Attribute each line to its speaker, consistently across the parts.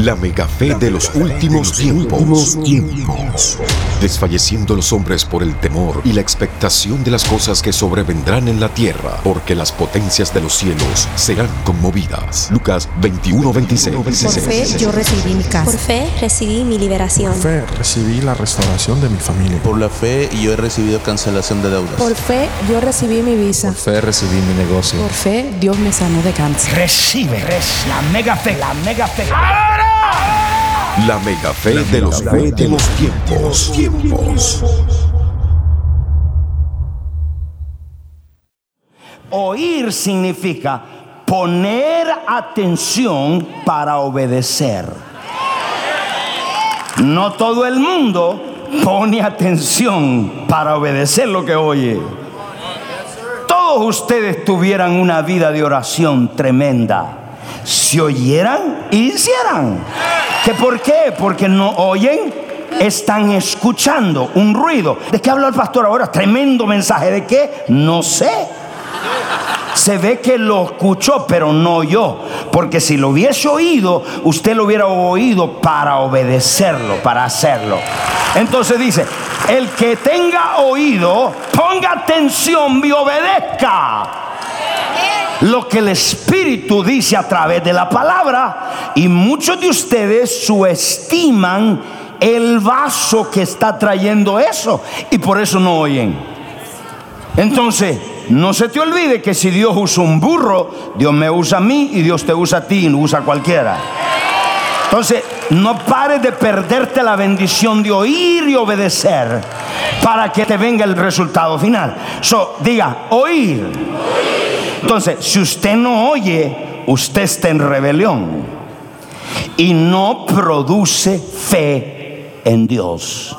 Speaker 1: La mega fe de los últimos tiempos. Desfalleciendo los hombres por el temor y la expectación de las cosas que sobrevendrán en la tierra, porque las potencias de los cielos serán conmovidas. Lucas 21, 26.
Speaker 2: Por fe yo recibí mi casa.
Speaker 3: Por fe recibí mi liberación.
Speaker 4: Por fe recibí la restauración de mi familia.
Speaker 5: Por la fe yo he recibido cancelación de deudas.
Speaker 6: Por fe yo recibí mi visa.
Speaker 7: Por fe recibí mi negocio.
Speaker 6: Por fe Dios me sanó de cáncer.
Speaker 8: Recibe, recibe la mega fe, la mega fe.
Speaker 1: La mega fe de los últimos tiempos. tiempos.
Speaker 8: Oír significa poner atención para obedecer. No todo el mundo pone atención para obedecer lo que oye. Todos ustedes tuvieran una vida de oración tremenda si oyeran y hicieran. ¿Que por qué? Porque no oyen, están escuchando un ruido. ¿De qué habla el pastor ahora? Tremendo mensaje. ¿De qué? No sé. Se ve que lo escuchó, pero no oyó. Porque si lo hubiese oído, usted lo hubiera oído para obedecerlo, para hacerlo. Entonces dice, el que tenga oído, ponga atención y obedezca lo que el Espíritu dice a través de la palabra. Y muchos de ustedes subestiman el vaso que está trayendo eso y por eso no oyen. Entonces, no se te olvide que si Dios usa un burro, Dios me usa a mí y Dios te usa a ti y no usa a cualquiera. Entonces, no pares de perderte la bendición de oír y obedecer para que te venga el resultado final. So, diga, oír. Entonces, si usted no oye, usted está en rebelión y no produce fe en Dios.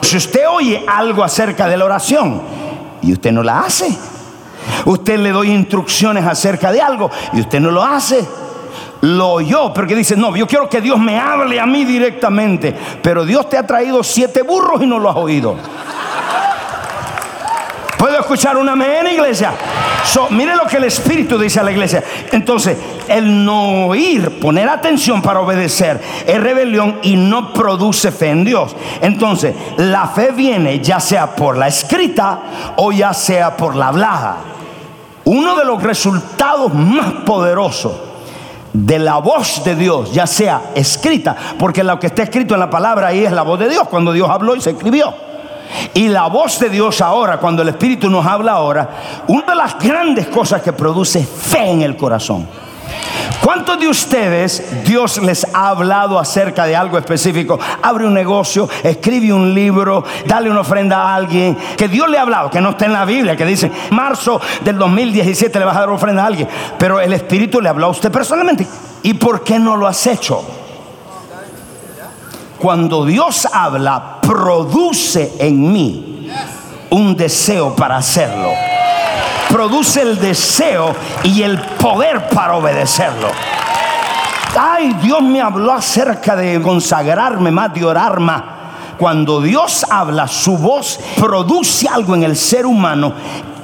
Speaker 8: Si usted oye algo acerca de la oración y usted no la hace, usted le doy instrucciones acerca de algo y usted no lo hace, lo oyó, porque dice, no, yo quiero que Dios me hable a mí directamente, pero Dios te ha traído siete burros y no lo has oído. ¿Puedo escuchar una amén, iglesia? mire lo que el Espíritu dice a la iglesia. Entonces, el no oír, poner atención para obedecer, es rebelión y no produce fe en Dios. Entonces, la fe viene ya sea por la escrita o ya sea por la hablada. Uno de los resultados más poderosos de la voz de Dios, ya sea escrita, porque lo que está escrito en la palabra ahí es la voz de Dios, cuando Dios habló y se escribió. Y la voz de Dios ahora, cuando el Espíritu nos habla ahora, una de las grandes cosas que produce fe en el corazón. ¿Cuántos de ustedes Dios les ha hablado acerca de algo específico? Abre un negocio, escribe un libro, dale una ofrenda a alguien. Que Dios le ha hablado, que no está en la Biblia, que dice, marzo del 2017 le vas a dar ofrenda a alguien. Pero el Espíritu le habló a usted personalmente. ¿Y por qué no lo has hecho? Cuando Dios habla, produce en mí un deseo para hacerlo. Produce el deseo y el poder para obedecerlo. Ay, Dios me habló acerca de consagrarme más, de orar más. Cuando Dios habla, su voz produce algo en el ser humano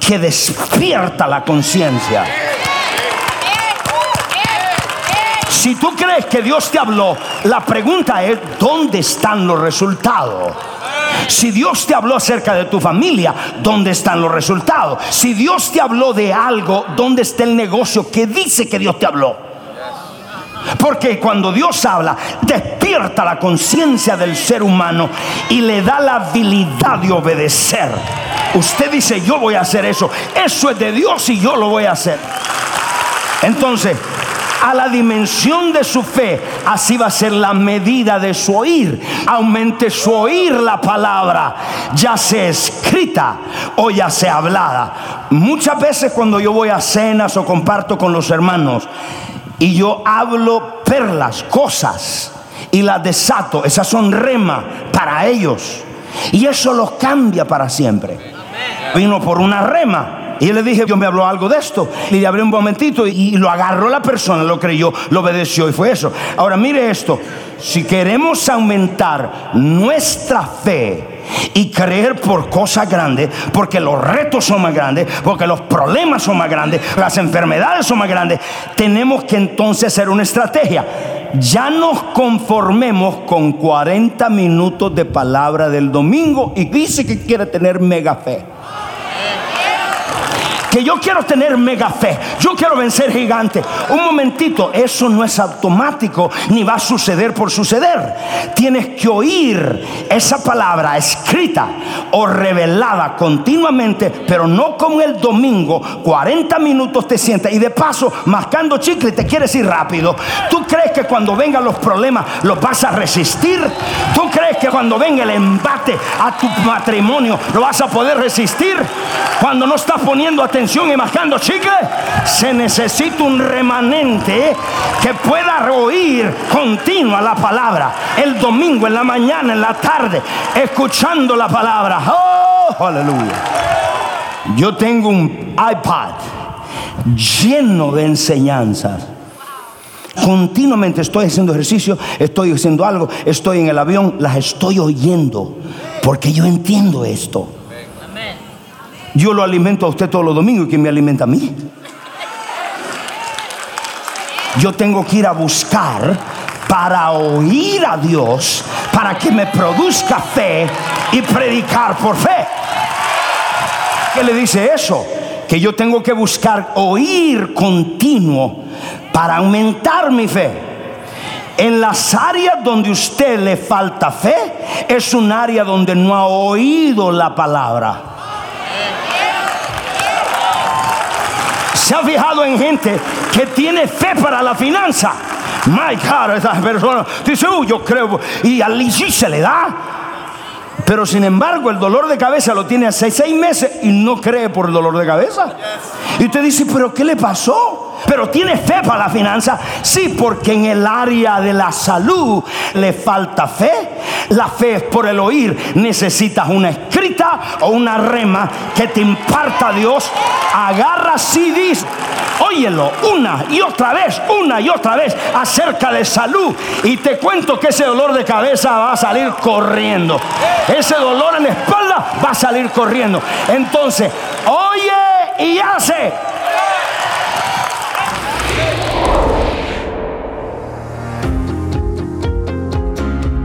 Speaker 8: que despierta la conciencia. Si tú crees que Dios te habló, la pregunta es, ¿dónde están los resultados? Si Dios te habló acerca de tu familia, ¿dónde están los resultados? Si Dios te habló de algo, ¿dónde está el negocio que dice que Dios te habló? Porque cuando Dios habla, despierta la conciencia del ser humano y le da la habilidad de obedecer. Usted dice, yo voy a hacer eso. Eso es de Dios y yo lo voy a hacer. Entonces, a la dimensión de su fe, así va a ser la medida de su oír. Aumente su oír la palabra, ya sea escrita o ya sea hablada. Muchas veces cuando yo voy a cenas o comparto con los hermanos y yo hablo perlas, cosas, y las desato, esas son rema para ellos. Y eso los cambia para siempre. Vino por una rema Y le dije, yo me habló algo de esto. Y le abrí un momentito y lo agarró la persona, lo creyó, lo obedeció y fue eso. Ahora mire esto, si queremos aumentar nuestra fe y creer por cosas grandes, porque los retos son más grandes, porque los problemas son más grandes, las enfermedades son más grandes, tenemos que entonces hacer una estrategia. Ya nos conformemos con 40 minutos de palabra del domingo y dice que quiere tener mega fe que yo quiero tener mega fe, yo quiero vencer gigante. Un momentito, eso no es automático ni va a suceder por suceder. Tienes que oír esa palabra escrita o revelada continuamente, pero no como el domingo, 40 minutos te sientas y de paso mascando chicle te quieres ir rápido. ¿Tú crees que cuando vengan los problemas los vas a resistir? ¿Tú crees que cuando venga el embate a tu matrimonio lo vas a poder resistir? Cuando no estás poniendo atención y mascando chicle, se necesita un remanente que pueda oír continua la palabra. El domingo, en la mañana, en la tarde, escuchando la palabra. Oh, aleluya. Yo tengo un iPad lleno de enseñanzas. Continuamente estoy haciendo ejercicio, estoy haciendo algo, estoy en el avión, las estoy oyendo, porque yo entiendo esto. Yo lo alimento a usted todos los domingos y ¿quién me alimenta a mí? Yo tengo que ir a buscar para oír a Dios, para que me produzca fe y predicar por fe. ¿Qué le dice eso? Que yo tengo que buscar oír continuo para aumentar mi fe. En las áreas donde usted le falta fe, es un área donde no ha oído la palabra. Se ha fijado en gente que tiene fe para la finanza. My God, esa persona dice, uh, yo creo, y al sí se le da. Pero sin embargo, el dolor de cabeza lo tiene hace seis meses y no cree por el dolor de cabeza. Y usted dice, ¿pero qué le pasó? Pero tiene fe para la finanza. Sí, porque en el área de la salud le falta fe. La fe es por el oír. Necesitas una escrita o una rema que te imparta Dios. Agarra CDs. Óyelo una y otra vez, una y otra vez acerca de salud. Y te cuento que ese dolor de cabeza va a salir corriendo. Ese dolor en la espalda va a salir corriendo. Entonces, oye y hace.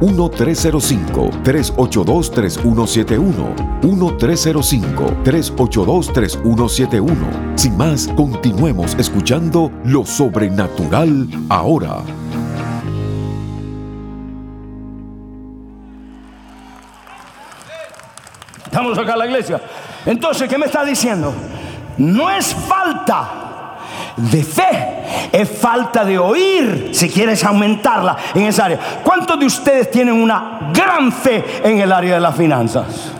Speaker 1: 1-305-382-3171. 1-305-382-3171. Sin más, continuemos escuchando lo sobrenatural ahora.
Speaker 8: Estamos acá en la iglesia. Entonces, ¿qué me está diciendo? No es falta de fe, es falta de oír si quieres aumentarla en esa área. ¿Cuántos de ustedes tienen una gran fe en el área de las finanzas?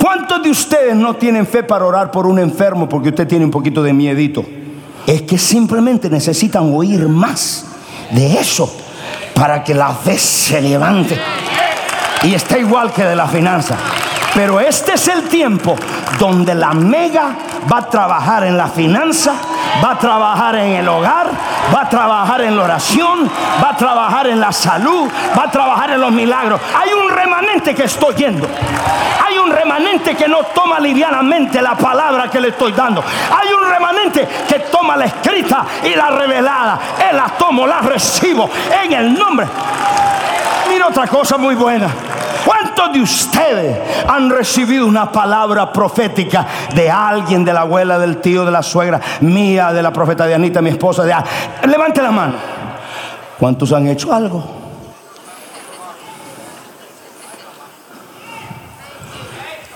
Speaker 8: ¿Cuántos de ustedes no tienen fe para orar por un enfermo porque usted tiene un poquito de miedito? Es que simplemente necesitan oír más de eso para que la fe se levante. Y está igual que de la finanza. Pero este es el tiempo donde la mega va a trabajar en la finanza, va a trabajar en el hogar, va a trabajar en la oración, va a trabajar en la salud, va a trabajar en los milagros. Hay un remanente que estoy yendo. Hay un remanente que no toma livianamente la palabra que le estoy dando. Hay un remanente que toma la escrita y la revelada. Él la tomo, la recibo en el nombre. Mira otra cosa muy buena. ¿Cuántos de ustedes han recibido una palabra profética de alguien, de la abuela, del tío, de la suegra, mía, de la profeta de Anita, mi esposa? Levante la mano. ¿Cuántos han hecho algo?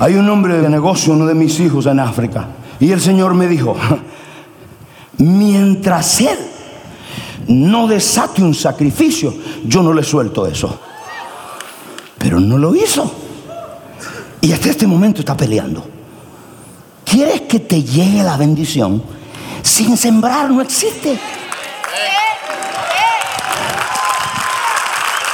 Speaker 8: Hay un hombre de negocio, uno de mis hijos en África. Y el Señor me dijo, Mientras Él no desate un sacrificio, yo no le suelto eso. Pero no lo hizo. Y hasta este momento está peleando. ¿Quieres que te llegue la bendición? Sin sembrar no existe.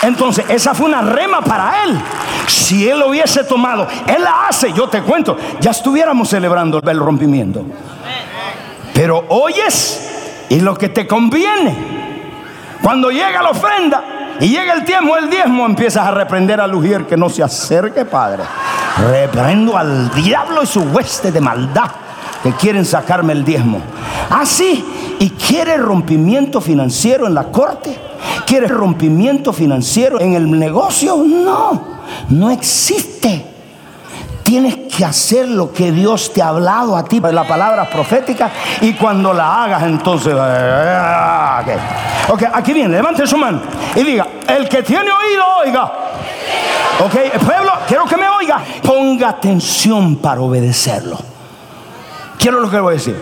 Speaker 8: Entonces, esa fue una rema para él. Si él lo hubiese tomado, él la hace, yo te cuento, ya estuviéramos celebrando el rompimiento. Pero oyes y lo que te conviene. Cuando llega la ofrenda y llega el tiempo, el diezmo, empiezas a reprender al Ujier que no se acerque, Padre. Reprendo al diablo y su hueste de maldad que quieren sacarme el diezmo. Así, ah, y quiere rompimiento financiero en la corte. ¿Quieres rompimiento financiero en el negocio? No, no existe. Tienes que hacer lo que Dios te ha hablado a ti, la palabra profética, y cuando la hagas, entonces. Ah, ok, aquí viene, levante su mano y diga: El que tiene oído, oiga. Ok, pueblo, quiero que me oiga. Ponga atención para obedecerlo. Quiero lo que voy a decir.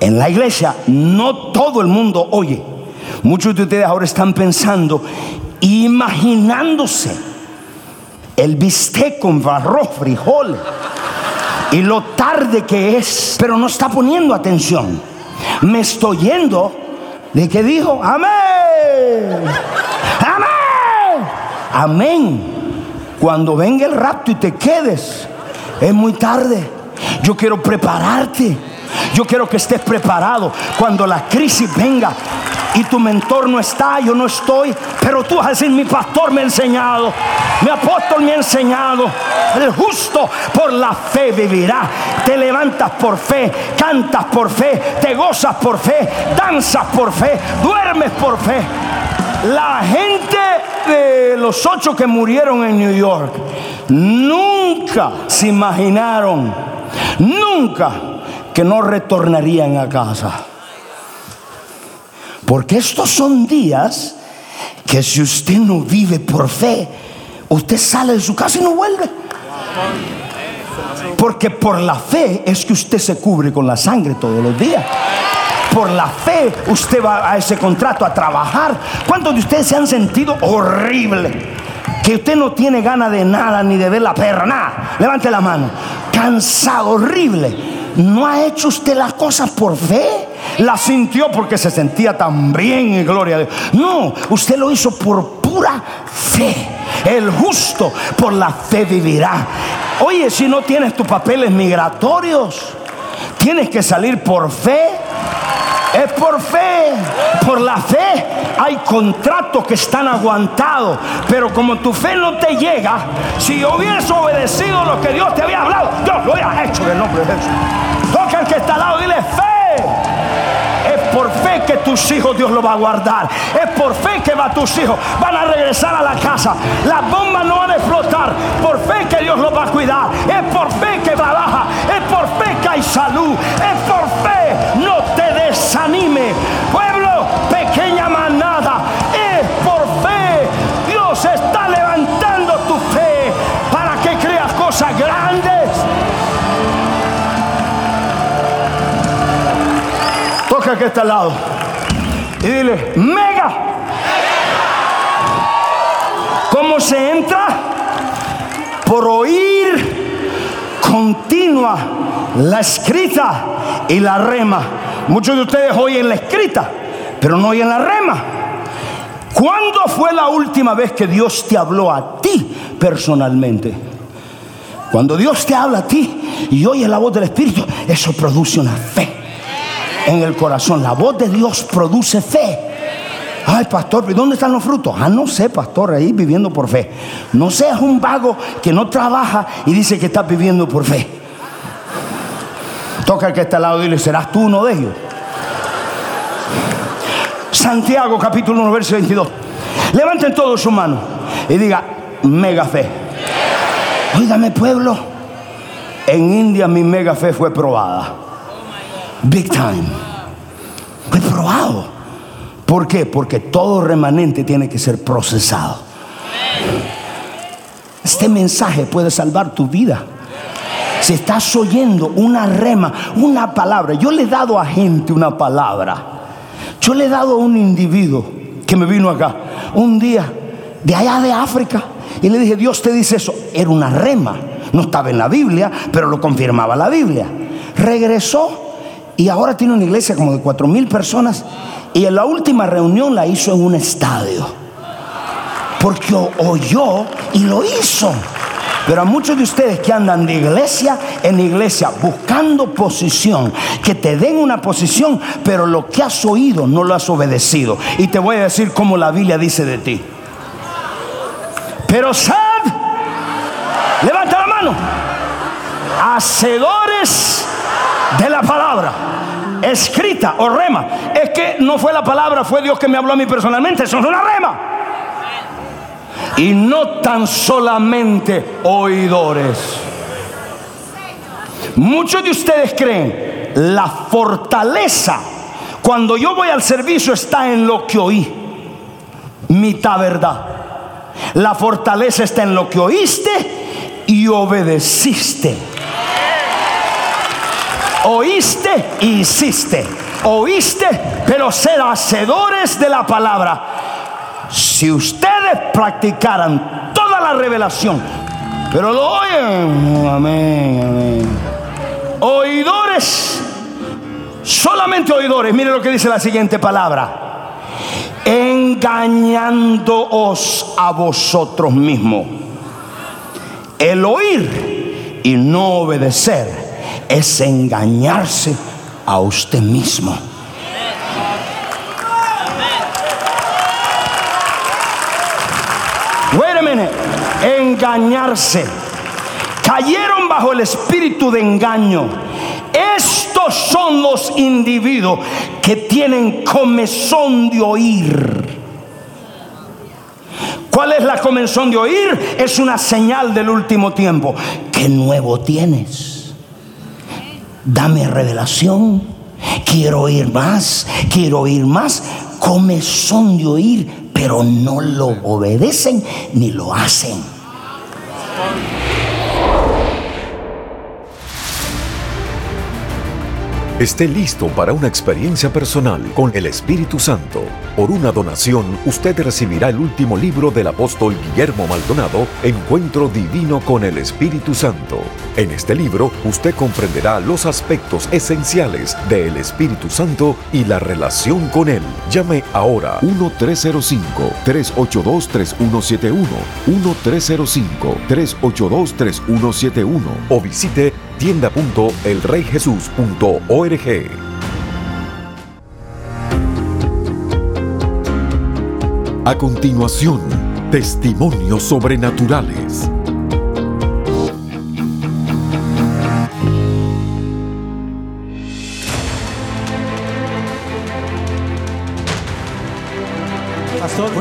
Speaker 8: En la iglesia, no todo el mundo oye. Muchos de ustedes ahora están pensando, imaginándose el bistec con arroz, frijol y lo tarde que es, pero no está poniendo atención. Me estoy yendo de que dijo, amén, amén, amén. Cuando venga el rapto y te quedes, es muy tarde. Yo quiero prepararte. Yo quiero que estés preparado cuando la crisis venga y tu mentor no está, yo no estoy, pero tú vas a mi pastor me ha enseñado, mi apóstol me ha enseñado, el justo por la fe vivirá. Te levantas por fe, cantas por fe, te gozas por fe, danzas por fe, duermes por fe. La gente de los ocho que murieron en New York nunca se imaginaron, nunca que no retornarían a casa. Porque estos son días que si usted no vive por fe, usted sale de su casa y no vuelve. Porque por la fe es que usted se cubre con la sangre todos los días. Por la fe usted va a ese contrato a trabajar. ¿Cuántos de ustedes se han sentido horrible? Que usted no tiene ganas de nada ni de ver la perra, nada. Levante la mano. Cansado, horrible. ¿No ha hecho usted las cosas por fe? la sintió porque se sentía tan bien y gloria a Dios. No, usted lo hizo por pura fe. El justo por la fe vivirá. Oye, si no tienes tus papeles migratorios, tienes que salir por fe. Es por fe, por la fe hay contratos que están aguantados, pero como tu fe no te llega, si hubieras obedecido lo que Dios te había hablado, Dios lo hubiera hecho en el nombre de Jesús. Toca al que está al lado, dile fe que tus hijos Dios lo va a guardar. Es por fe que va tus hijos. Van a regresar a la casa. Las bombas no van a explotar. Por fe que Dios los va a cuidar. Es por fe que trabaja. Es por fe que hay salud. Es por fe. No te desanime. Pueblo, pequeña que está al lado. Y dile, mega. ¿Cómo se entra? Por oír continua la escrita y la rema. Muchos de ustedes oyen la escrita, pero no oyen la rema. ¿Cuándo fue la última vez que Dios te habló a ti personalmente? Cuando Dios te habla a ti y oye la voz del Espíritu, eso produce una fe en el corazón. La voz de Dios produce fe. Ay, pastor, ¿dónde están los frutos? Ah, no sé, pastor, ahí viviendo por fe. No seas un vago que no trabaja y dice que estás viviendo por fe. Toca el que está al lado y dile, ¿serás tú uno de ellos? Santiago capítulo 1, verso 22. Levanten todos su mano y diga, mega fe. Óigame pueblo, en India mi mega fe fue probada. Big time. Fue probado. ¿Por qué? Porque todo remanente tiene que ser procesado. Este mensaje puede salvar tu vida. Si estás oyendo una rema, una palabra, yo le he dado a gente una palabra. Yo le he dado a un individuo que me vino acá un día de allá de África y le dije, Dios te dice eso. Era una rema, no estaba en la Biblia, pero lo confirmaba la Biblia. Regresó y ahora tiene una iglesia como de cuatro mil personas y en la última reunión la hizo en un estadio. Porque oyó y lo hizo. Pero a muchos de ustedes que andan de iglesia en iglesia buscando posición, que te den una posición, pero lo que has oído no lo has obedecido. Y te voy a decir como la Biblia dice de ti. Pero sed, levanta la mano, hacedores de la palabra escrita o rema. Es que no fue la palabra, fue Dios que me habló a mí personalmente. Eso es una rema. Y no tan solamente oidores. Muchos de ustedes creen la fortaleza cuando yo voy al servicio está en lo que oí. Mitad verdad. La fortaleza está en lo que oíste y obedeciste. Oíste y hiciste. Oíste, pero ser hacedores de la palabra. Si ustedes practicaran toda la revelación, pero lo oyen, amén, amén. Oidores, solamente oidores. Mire lo que dice la siguiente palabra. Engañándoos a vosotros mismos. El oír y no obedecer es engañarse a usted mismo. Wait a minute. Engañarse. Cayeron bajo el espíritu de engaño. Estos son los individuos que tienen comezón de oír. ¿Cuál es la comezón de oír? Es una señal del último tiempo. ¿Qué nuevo tienes? Dame revelación. Quiero oír más. Quiero oír más. Comezón de oír, pero no lo obedecen ni lo hacen.
Speaker 1: Esté listo para una experiencia personal con el Espíritu Santo. Por una donación, usted recibirá el último libro del apóstol Guillermo Maldonado, Encuentro Divino con el Espíritu Santo. En este libro, usted comprenderá los aspectos esenciales del Espíritu Santo y la relación con él. Llame ahora 1-305-382-3171, 1-305-382-3171 o visite tienda.elreyjesus.org. A continuación, testimonios sobrenaturales.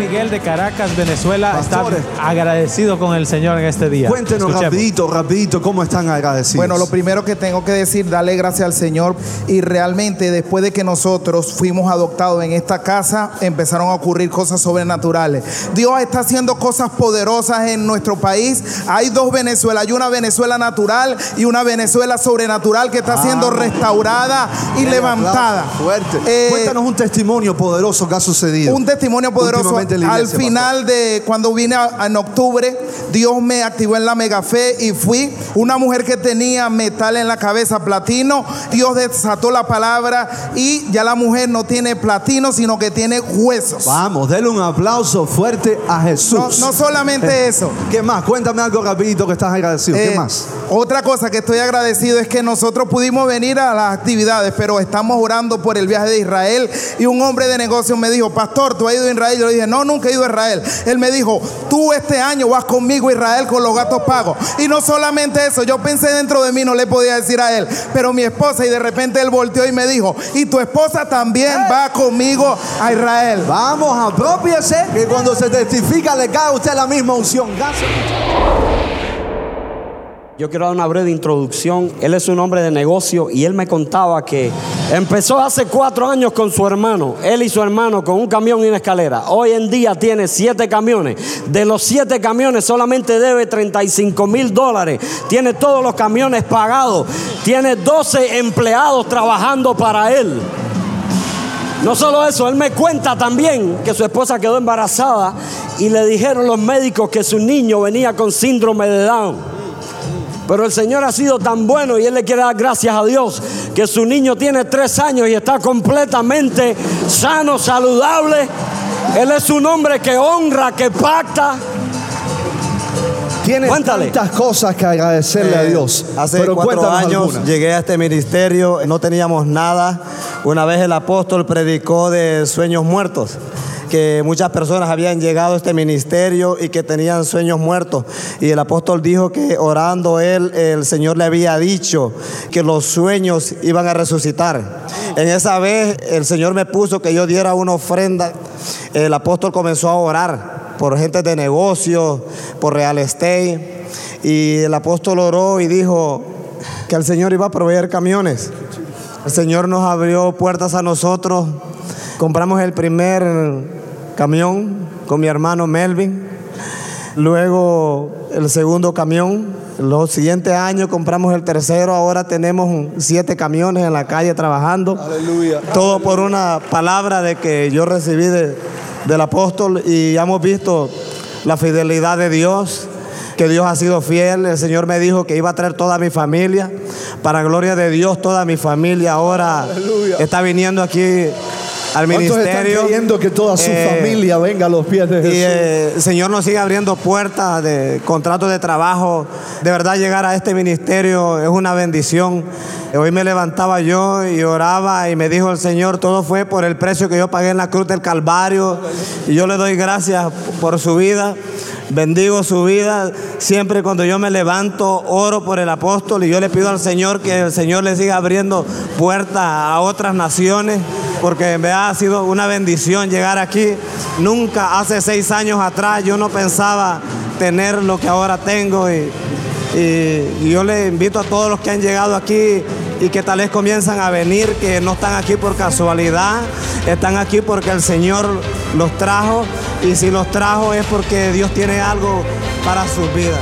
Speaker 7: Miguel de Caracas, Venezuela,
Speaker 9: Pastores.
Speaker 7: está agradecido con el Señor en este día.
Speaker 9: Cuéntenos
Speaker 7: Escuchemos.
Speaker 9: rapidito, rapidito, ¿cómo están agradecidos?
Speaker 10: Bueno, lo primero que tengo que decir, darle gracias al Señor. Y realmente después de que nosotros fuimos adoptados en esta casa, empezaron a ocurrir cosas sobrenaturales. Dios está haciendo cosas poderosas en nuestro país. Hay dos Venezuela, hay una Venezuela natural y una Venezuela sobrenatural que está siendo
Speaker 9: Vamos.
Speaker 10: restaurada y levantada.
Speaker 9: Fuerte.
Speaker 10: Eh,
Speaker 9: Cuéntanos un testimonio poderoso que ha sucedido.
Speaker 10: Un testimonio poderoso. Al final de cuando vine a- en octubre, Dios me activó en la mega fe y fui una mujer que tenía metal en la cabeza, platino. Dios desató la palabra y ya la mujer no tiene platino, sino que tiene huesos.
Speaker 9: Vamos, denle un aplauso fuerte a Jesús.
Speaker 10: No, no solamente eso.
Speaker 9: ¿Qué más? Cuéntame algo rapidito que estás agradecido. ¿Qué
Speaker 10: Eh,
Speaker 9: más?
Speaker 10: Otra cosa que estoy agradecido es que nosotros pudimos venir a las actividades, pero estamos orando por el viaje de Israel. Y un hombre de negocios me dijo, Pastor, ¿tú has ido a Israel? Yo le dije, no, nunca he ido a Israel. Él me dijo, tú este año vas conmigo a Israel con los gatos pagos. Y no solamente eso, yo pensé dentro de mí, no le podía decir a él, pero mi esposa, y de repente él volteó y me dijo, y tu esposa también va conmigo a Israel.
Speaker 9: Vamos, apropiese que cuando se testifica le cae a usted la misma unción. Gracias.
Speaker 11: Yo quiero dar una breve introducción. Él es un hombre de negocio y él me contaba que empezó hace cuatro años con su hermano, él y su hermano con un camión y una escalera. Hoy en día tiene siete camiones. De los siete camiones solamente debe 35 mil dólares. Tiene todos los camiones pagados. Tiene 12 empleados trabajando para él. No solo eso, él me cuenta también que su esposa quedó embarazada y le dijeron los médicos que su niño venía con síndrome de Down. Pero el Señor ha sido tan bueno y Él le quiere dar gracias a Dios que su niño tiene tres años y está completamente sano, saludable. Él es un hombre que honra, que pacta.
Speaker 9: Tiene tantas cosas que agradecerle a
Speaker 12: Eh,
Speaker 9: Dios.
Speaker 12: Hace
Speaker 9: pero
Speaker 12: cuatro años
Speaker 9: alguna.
Speaker 12: llegué a este ministerio, no teníamos nada. Una vez el apóstol predicó de sueños muertos, que muchas personas habían llegado a este ministerio y que tenían sueños muertos. Y el apóstol dijo que orando él, el Señor le había dicho que los sueños iban a resucitar. En esa vez el Señor me puso que yo diera una ofrenda. El apóstol comenzó a orar por gente de negocios, por real estate. Y el apóstol oró y dijo que el Señor iba a proveer camiones. El Señor nos abrió puertas a nosotros. Compramos el primer camión con mi hermano Melvin. Luego el segundo camión. Los siguientes años compramos el tercero. Ahora tenemos siete camiones en la calle trabajando.
Speaker 9: Aleluya.
Speaker 12: Todo por una palabra de que yo recibí de- del apóstol y ya hemos visto la fidelidad de Dios, que Dios ha sido fiel. El Señor me dijo que iba a traer toda mi familia. Para gloria de Dios, toda mi familia ahora
Speaker 9: Aleluya.
Speaker 12: está viniendo aquí al
Speaker 9: ¿Cuántos están
Speaker 12: ministerio.
Speaker 9: creyendo que toda su
Speaker 12: Eh,
Speaker 9: familia venga a los pies de
Speaker 12: y
Speaker 9: Jesús?
Speaker 12: eh, el Señor nos sigue abriendo puertas de contratos de trabajo. De verdad llegar a este ministerio es una bendición. Hoy me levantaba yo y oraba y me dijo el Señor, todo fue por el precio que yo pagué en la cruz del Calvario. Y yo le doy gracias por su vida. Bendigo su vida. Siempre cuando yo me levanto, oro por el apóstol y yo le pido al Señor que el Señor le siga abriendo puertas a otras naciones, porque verdad ha sido una bendición llegar aquí. Nunca hace seis años atrás yo no pensaba tener lo que ahora tengo y yo le invito a todos los que han llegado aquí y que tal vez comienzan a venir, que no están aquí por casualidad, están aquí porque el Señor los trajo y si los trajo es porque Dios tiene algo para sus vidas.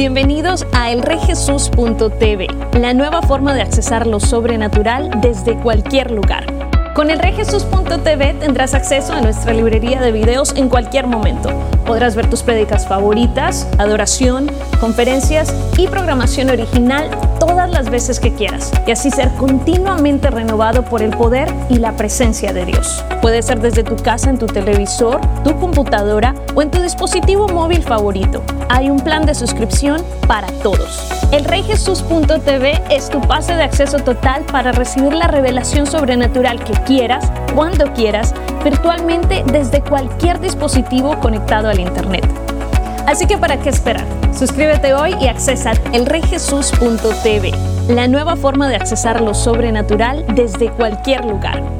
Speaker 13: Bienvenidos a elreyjesus.tv, la nueva forma de accesar lo sobrenatural desde cualquier lugar. Con elreyjesus.tv tendrás acceso a nuestra librería de videos en cualquier momento. Podrás ver tus prédicas favoritas, adoración, conferencias y programación original todas las veces que quieras y así ser continuamente renovado por el poder y la presencia de Dios. Puede ser desde tu casa en tu televisor, tu computadora o en tu dispositivo móvil favorito. Hay un plan de suscripción para todos. Elreyjesus.tv es tu pase de acceso total para recibir la revelación sobrenatural que quieras, cuando quieras, virtualmente desde cualquier dispositivo conectado al Internet. Así que ¿para qué esperar? Suscríbete hoy y accesa elreyjesus.tv, la nueva forma de accesar lo sobrenatural desde cualquier lugar.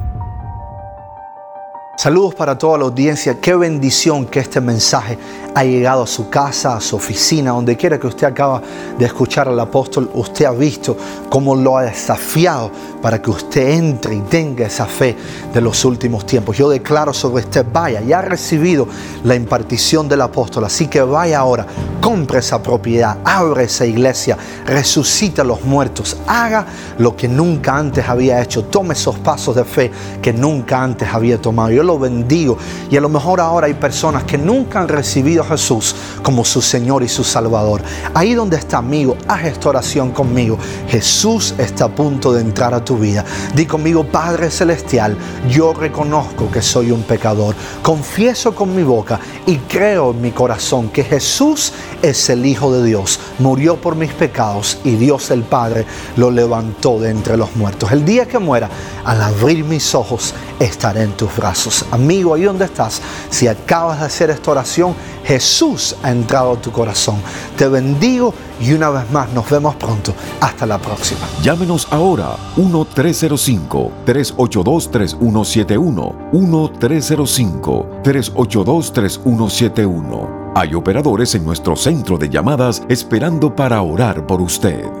Speaker 14: Saludos para toda la audiencia. Qué bendición que este mensaje ha llegado a su casa, a su oficina, donde quiera que usted acaba de escuchar al apóstol, usted ha visto cómo lo ha desafiado para que usted entre y tenga esa fe de los últimos tiempos. Yo declaro sobre usted, vaya, ya ha recibido la impartición del apóstol, así que vaya ahora, compre esa propiedad, abre esa iglesia, resucita a los muertos, haga lo que nunca antes había hecho, tome esos pasos de fe que nunca antes había tomado. Bendigo y a lo mejor ahora hay personas que nunca han recibido a Jesús como su Señor y su Salvador. Ahí donde está amigo, haz esta oración conmigo. Jesús está a punto de entrar a tu vida. Di conmigo, Padre Celestial, yo reconozco que soy un pecador. Confieso con mi boca y creo en mi corazón que Jesús es el Hijo de Dios. Murió por mis pecados y Dios el Padre lo levantó de entre los muertos. El día que muera, al abrir mis ojos, estaré en tus brazos. Amigo, ahí donde estás, si acabas de hacer esta oración, Jesús ha entrado a tu corazón. Te bendigo y una vez más nos vemos pronto. Hasta la próxima.
Speaker 1: Llámenos ahora 1-305-382-3171. 1-305-382-3171. Hay operadores en nuestro centro de llamadas esperando para orar por usted.